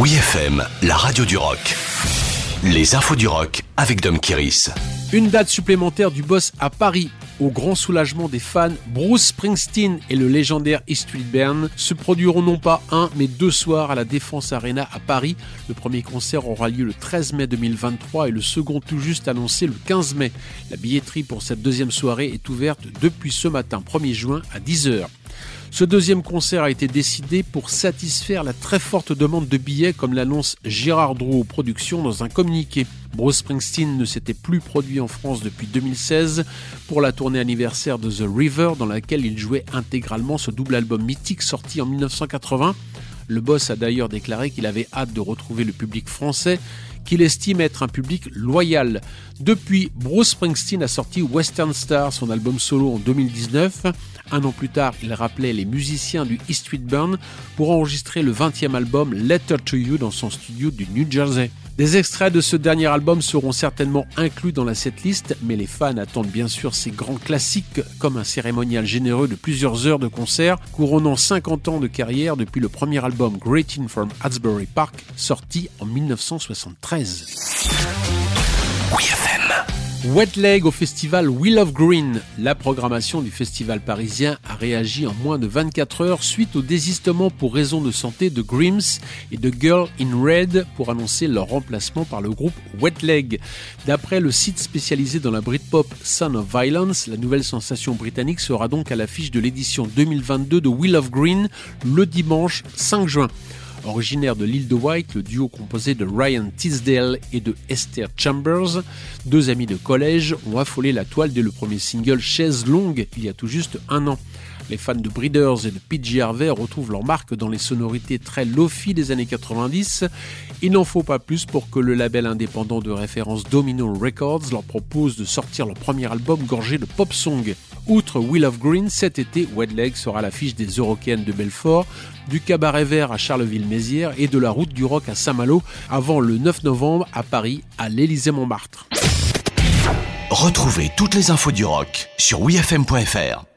Oui FM, la radio du rock. Les infos du rock avec Dom Kiris. Une date supplémentaire du boss à Paris. Au grand soulagement des fans, Bruce Springsteen et le légendaire East Street Band se produiront non pas un, mais deux soirs à la Défense Arena à Paris. Le premier concert aura lieu le 13 mai 2023 et le second tout juste annoncé le 15 mai. La billetterie pour cette deuxième soirée est ouverte depuis ce matin 1er juin à 10h. Ce deuxième concert a été décidé pour satisfaire la très forte demande de billets, comme l'annonce Gérard Drouot Productions dans un communiqué. Bruce Springsteen ne s'était plus produit en France depuis 2016 pour la tournée anniversaire de The River, dans laquelle il jouait intégralement ce double album mythique sorti en 1980. Le boss a d'ailleurs déclaré qu'il avait hâte de retrouver le public français qu'il estime être un public loyal. Depuis, Bruce Springsteen a sorti Western Star, son album solo en 2019. Un an plus tard, il rappelait les musiciens du East Street Band pour enregistrer le 20e album Letter to You dans son studio du New Jersey. Des extraits de ce dernier album seront certainement inclus dans la setlist, mais les fans attendent bien sûr ces grands classiques comme un cérémonial généreux de plusieurs heures de concert, couronnant 50 ans de carrière depuis le premier album Greeting from Asbury Park, sorti en 1973. Wet Leg au festival Wheel of Green. La programmation du festival parisien a réagi en moins de 24 heures suite au désistement pour raison de santé de Grims et de Girl in Red pour annoncer leur remplacement par le groupe Wet Leg. D'après le site spécialisé dans la Britpop Son of Violence, la nouvelle sensation britannique sera donc à l'affiche de l'édition 2022 de Wheel of Green le dimanche 5 juin. Originaire de l'île de White, le duo composé de Ryan Tisdale et de Esther Chambers, deux amis de collège, ont affolé la toile dès le premier single Chaise longue il y a tout juste un an. Les fans de Breeders et de PG Harvey retrouvent leur marque dans les sonorités très lofi des années 90. Il n'en faut pas plus pour que le label indépendant de référence Domino Records leur propose de sortir leur premier album gorgé de pop song. Outre Will of Green, cet été, Wedleg sera l'affiche des Eurocaines de Belfort, du Cabaret Vert à Charleville-Mézières et de la Route du Rock à Saint-Malo avant le 9 novembre à Paris à l'Élysée-Montmartre. Retrouvez toutes les infos du rock sur wfm.fr.